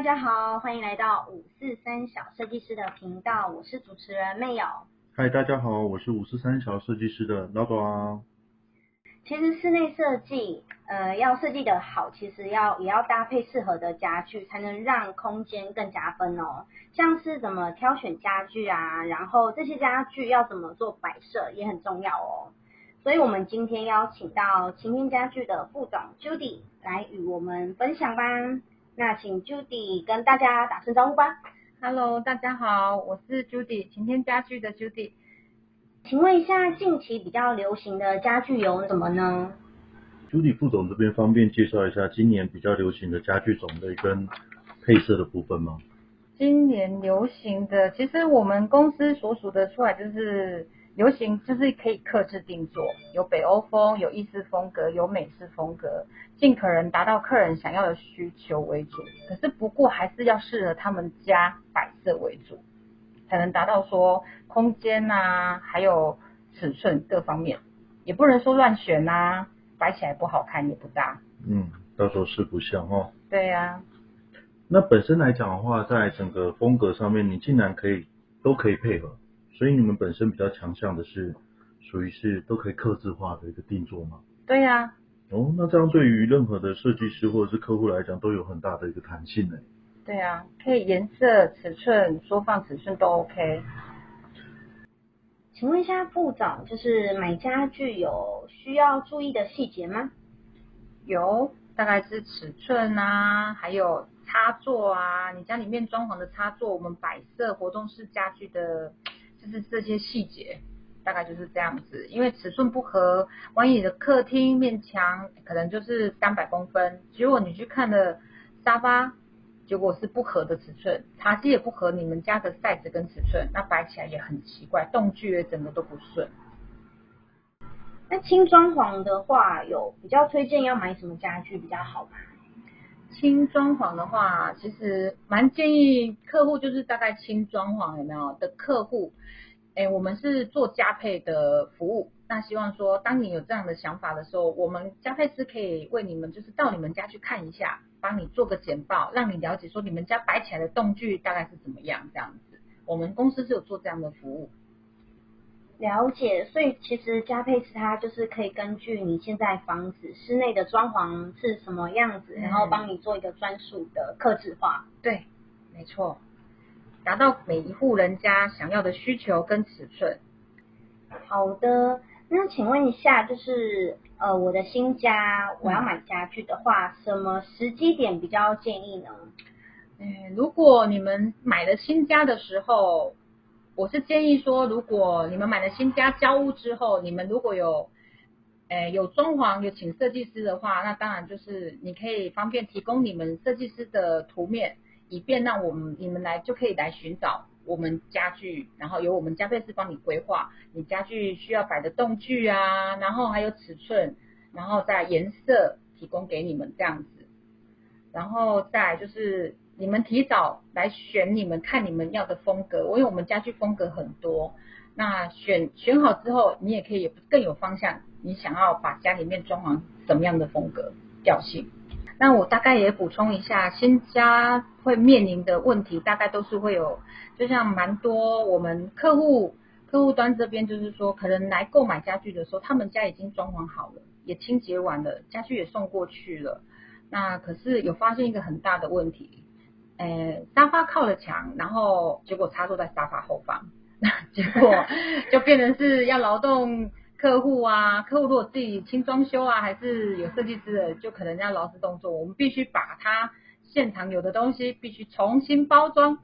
大家好，欢迎来到五四三小设计师的频道，我是主持人妹友。嗨，大家好，我是五四三小设计师的老狗。其实室内设计，呃，要设计的好，其实要也要搭配适合的家具，才能让空间更加分哦。像是怎么挑选家具啊，然后这些家具要怎么做摆设也很重要哦。所以我们今天邀请到晴天家具的副总 Judy 来与我们分享吧。那请 Judy 跟大家打声招呼吧。Hello，大家好，我是 Judy，晴天家具的 Judy。请问一下，近期比较流行的家具有什么呢？Judy 副总这边方便介绍一下今年比较流行的家具种类跟配色的部分吗？今年流行的，其实我们公司所属的出来就是。流行就是可以克制定做，有北欧风，有意式风格，有美式风格，尽可能达到客人想要的需求为主。可是不过还是要适合他们家摆设为主，才能达到说空间呐，还有尺寸各方面，也不能说乱选呐，摆起来不好看也不搭。嗯，到时候是不像哦。对呀。那本身来讲的话，在整个风格上面，你竟然可以都可以配合。所以你们本身比较强项的是，属于是都可以刻字化的一个定做吗？对呀。哦，那这样对于任何的设计师或者是客户来讲，都有很大的一个弹性呢。对呀，可以颜色、尺寸、缩放尺寸都 OK。请问一下副总，就是买家具有需要注意的细节吗？有，大概是尺寸啊，还有插座啊，你家里面装潢的插座，我们摆设活动式家具的。就是这些细节，大概就是这样子。因为尺寸不合，万一你的客厅面墙可能就是三百公分，结果你去看了沙发，结果是不合的尺寸，茶几也不合你们家的 size 跟尺寸，那摆起来也很奇怪，动具也整个都不顺。那轻装潢的话，有比较推荐要买什么家具比较好吗？轻装潢的话，其实蛮建议客户就是大概轻装潢有没有？的客户，哎，我们是做加配的服务，那希望说当你有这样的想法的时候，我们加配师可以为你们就是到你们家去看一下，帮你做个简报，让你了解说你们家摆起来的动具大概是怎么样这样子，我们公司是有做这样的服务。了解，所以其实加配置它就是可以根据你现在房子室内的装潢是什么样子，然后帮你做一个专属的刻制化。对，没错，达到每一户人家想要的需求跟尺寸。好的，那请问一下，就是呃我的新家我要买家具的话，什么时机点比较建议呢？嗯，如果你们买了新家的时候。我是建议说，如果你们买了新家交屋之后，你们如果有，诶有装潢有请设计师的话，那当然就是你可以方便提供你们设计师的图面，以便让我们你们来就可以来寻找我们家具，然后由我们家配师帮你规划你家具需要摆的动具啊，然后还有尺寸，然后再颜色提供给你们这样子，然后再就是。你们提早来选你们看你们要的风格，因为我们家具风格很多，那选选好之后，你也可以更有方向，你想要把家里面装潢什么样的风格调性？那我大概也补充一下，新家会面临的问题，大概都是会有，就像蛮多我们客户客户端这边就是说，可能来购买家具的时候，他们家已经装潢好了，也清洁完了，家具也送过去了，那可是有发现一个很大的问题。呃，沙发靠了墙，然后结果插座在沙发后方，那 结果就变成是要劳动客户啊，客户如果自己轻装修啊，还是有设计师的，就可能要劳师动作，我们必须把它现场有的东西必须重新包装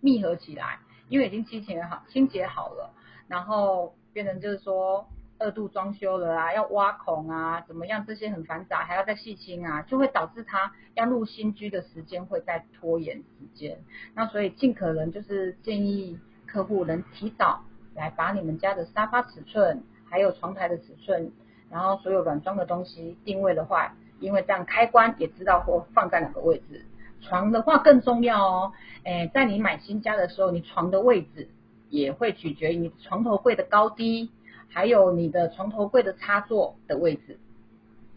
密合起来，因为已经清洁好清洁好了，然后变成就是说。二度装修了啊，要挖孔啊，怎么样？这些很繁杂，还要再细心啊，就会导致他要入新居的时间会再拖延时间。那所以尽可能就是建议客户能提早来把你们家的沙发尺寸，还有床台的尺寸，然后所有软装的东西定位的话，因为这样开关也知道或放在哪个位置。床的话更重要哦，诶，在你买新家的时候，你床的位置也会取决于你床头柜的高低。还有你的床头柜的插座的位置，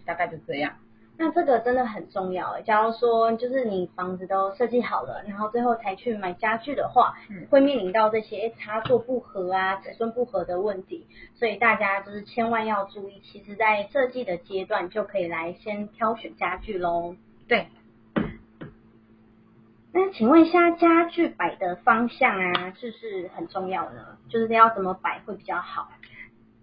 大概就这样。那这个真的很重要。假如说就是你房子都设计好了，然后最后才去买家具的话，嗯会面临到这些插座不合啊、尺寸不合的问题，所以大家就是千万要注意。其实，在设计的阶段就可以来先挑选家具喽。对，那请问一下，家具摆的方向啊，是不是很重要呢？就是要怎么摆会比较好？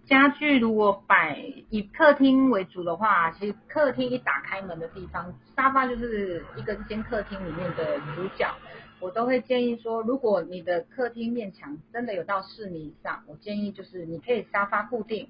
家具如果摆以客厅为主的话，其实客厅一打开门的地方，沙发就是一个间客厅里面的主角。我都会建议说，如果你的客厅面墙真的有到四米以上，我建议就是你可以沙发固定，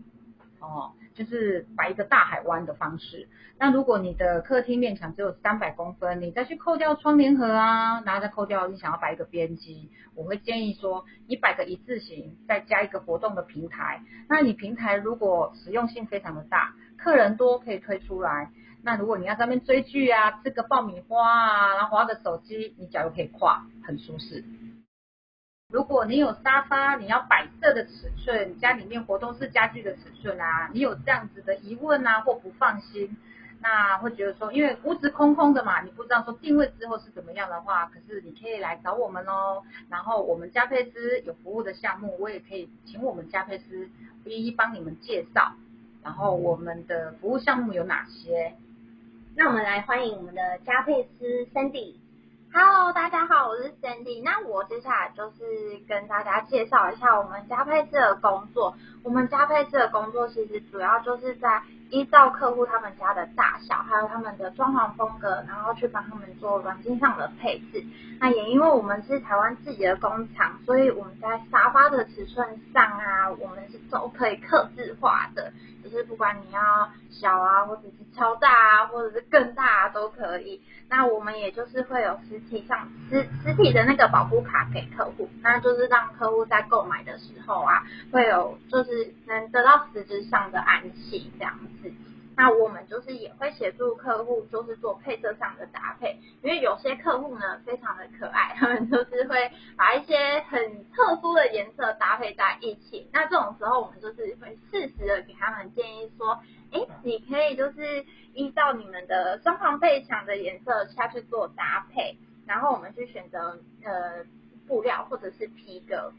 哦，就是摆一个大海湾的方式。那如果你的客厅面墙只有三百公分，你再去扣掉窗帘盒啊，然后再扣掉你想要摆一个边机，我会建议说，你摆个一字形，再加一个活动的平台。那你平台如果实用性非常的大，客人多可以推出来。那如果你要在那边追剧啊，吃个爆米花啊，然后划个手机，你脚又可以跨，很舒适。如果你有沙发，你要摆设的尺寸，家里面活动式家具的尺寸啊，你有这样子的疑问啊，或不放心，那会觉得说，因为屋子空空的嘛，你不知道说定位之后是怎么样的话，可是你可以来找我们哦。然后我们家配师有服务的项目，我也可以请我们家配师一一帮你们介绍。然后我们的服务项目有哪些？那我们来欢迎我们的家配师 Sandy。Hello，大家好，我是 Cindy。那我接下来就是跟大家介绍一下我们家配置的工作。我们家配置的工作其实主要就是在依照客户他们家的大小，还有他们的装潢风格，然后去帮他们做软件上的配置。那也因为我们是台湾自己的工厂，所以我们在沙发的尺寸上啊，我们是都可以克制化的，就是不管你要小啊，或者是超大啊，或者是更大啊，都可以。那我们也就是会有实体上实实体的那个保护卡给客户，那就是让客户在购买的时候啊，会有就是能得到实质上的安心这样子。那我们就是也会协助客户，就是做配色上的搭配，因为有些客户呢非常的可爱，他们就是会把一些很特殊的颜色搭配在一起。那这种时候，我们就是会适时的给他们建议说，哎，你可以就是依照你们的装潢背墙的颜色下去做搭配，然后我们去选择呃布料或者是皮革。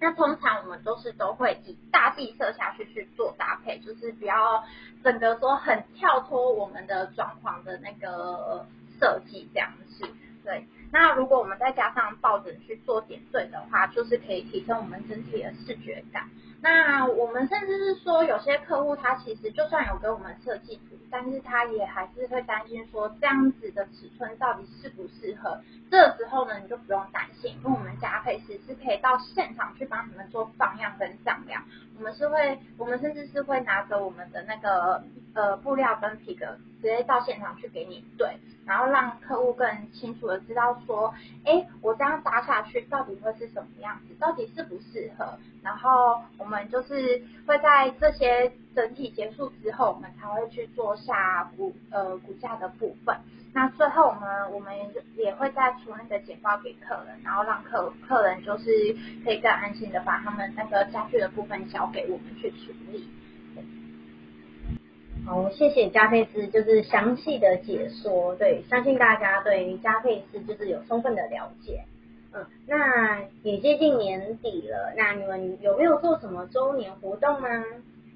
那通常我们都是都会以大地色下去去做搭配，就是不要整个说很跳脱我们的装潢的那个设计这样子。对，那如果我们再加上抱枕去做点缀的话，就是可以提升我们整体的视觉感。那我们甚至是说，有些客户他其实就算有给我们设计图，但是他也还是会担心说这样子的尺寸到底适不适合。这时候呢，你就不用担心，因为我们家配师是可以到现场去帮你们做放样跟丈量。我们是会，我们甚至是会拿着我们的那个呃布料跟皮革，直接到现场去给你对，然后让客户更清楚的知道说，哎，我这样搭下去到底会是什么样子，到底适不适合。然后我们就是会在这些整体结束之后，我们才会去做下骨呃骨架的部分。那最后我们，我们也会再出那个简报给客人，然后让客客人就是可以更安心的把他们那个家具的部分交给我们去处理。好，谢谢加菲斯，就是详细的解说，对，相信大家对于加菲斯就是有充分的了解。嗯，那也接近年底了，那你们有没有做什么周年活动呢？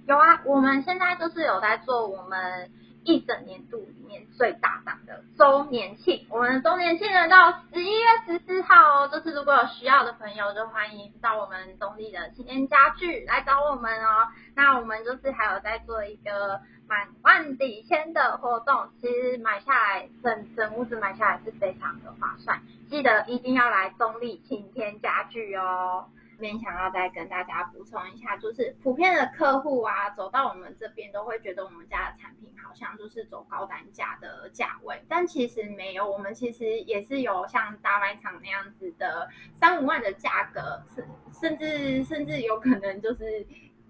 有啊，我们现在就是有在做我们一整年度里面最大档的周年庆，我们的周年庆呢到十一月十四号哦，就是如果有需要的朋友，就欢迎到我们东丽的青年家具来找我们哦。那我们就是还有在做一个满万底千的活动，其实买下来整整屋子买下来是非常的划算，记得一定要来东丽晴天家具哦。这边想要再跟大家补充一下，就是普遍的客户啊，走到我们这边都会觉得我们家的产品好像就是走高单价的价位，但其实没有，我们其实也是有像大卖场那样子的三五万的价格，甚甚至甚至有可能就是。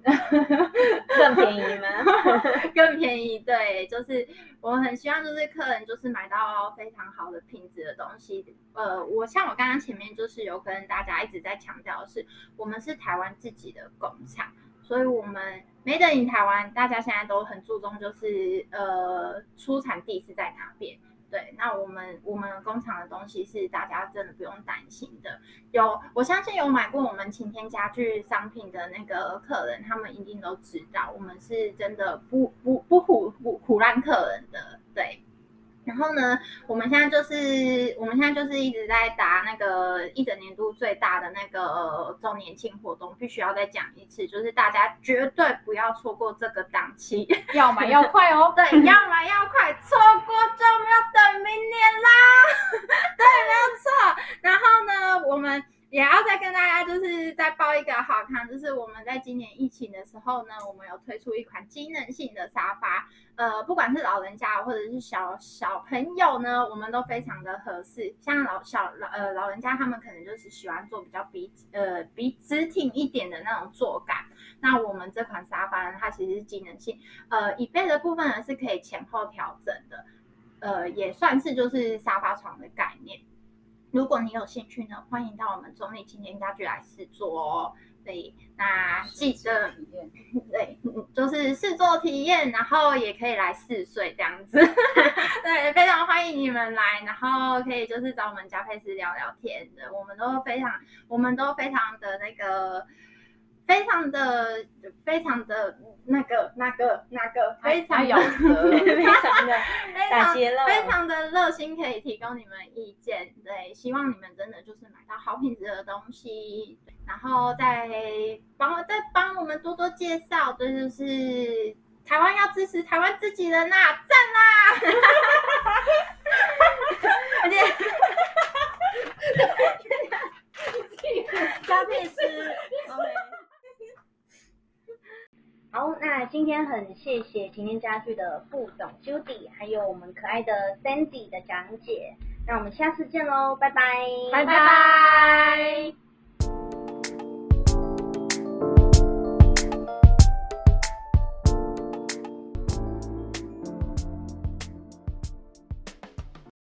更便宜吗？更便宜，对，就是我很希望就是客人就是买到非常好的品质的东西。呃，我像我刚刚前面就是有跟大家一直在强调的是，我们是台湾自己的工厂，所以我们 Made in 台湾，大家现在都很注重，就是呃出产地是在哪边。对，那我们我们工厂的东西是大家真的不用担心的。有，我相信有买过我们晴天家具商品的那个客人，他们一定都知道，我们是真的不不不唬不唬烂客人的。对。然后呢，我们现在就是我们现在就是一直在打那个一整年度最大的那个周年庆活动，必须要再讲一次，就是大家绝对不要错过这个档期，要买要快哦。对，要买要快，错过就要等明年啦。对，没有错。然后呢，我们。也要再跟大家就是再报一个好康，就是我们在今年疫情的时候呢，我们有推出一款机能性的沙发，呃，不管是老人家或者是小小朋友呢，我们都非常的合适。像老小老呃老人家他们可能就是喜欢坐比较笔呃笔直挺一点的那种坐感，那我们这款沙发呢，它其实是机能性，呃椅背的部分呢是可以前后调整的，呃也算是就是沙发床的概念。如果你有兴趣呢，欢迎到我们中立青年家具来试坐哦。对，那记得，对，就是试坐体验，然后也可以来试睡这样子。对，非常欢迎你们来，然后可以就是找我们家佩斯聊聊天的，我们都非常，我们都非常的那个。非常的、非常的那个、那个、那个，非常有 非常的打结了，非常的热心，可以提供你们意见。对，希望你们真的就是买到好品质的东西，然后再帮再帮我们多多介绍。这就是台湾要支持台湾自己人呐，赞啦！而且，嘉佩斯，OK。好，那今天很谢谢晴天家具的副总 Judy，还有我们可爱的 Sandy 的讲解。那我们下次见喽，拜拜，拜拜。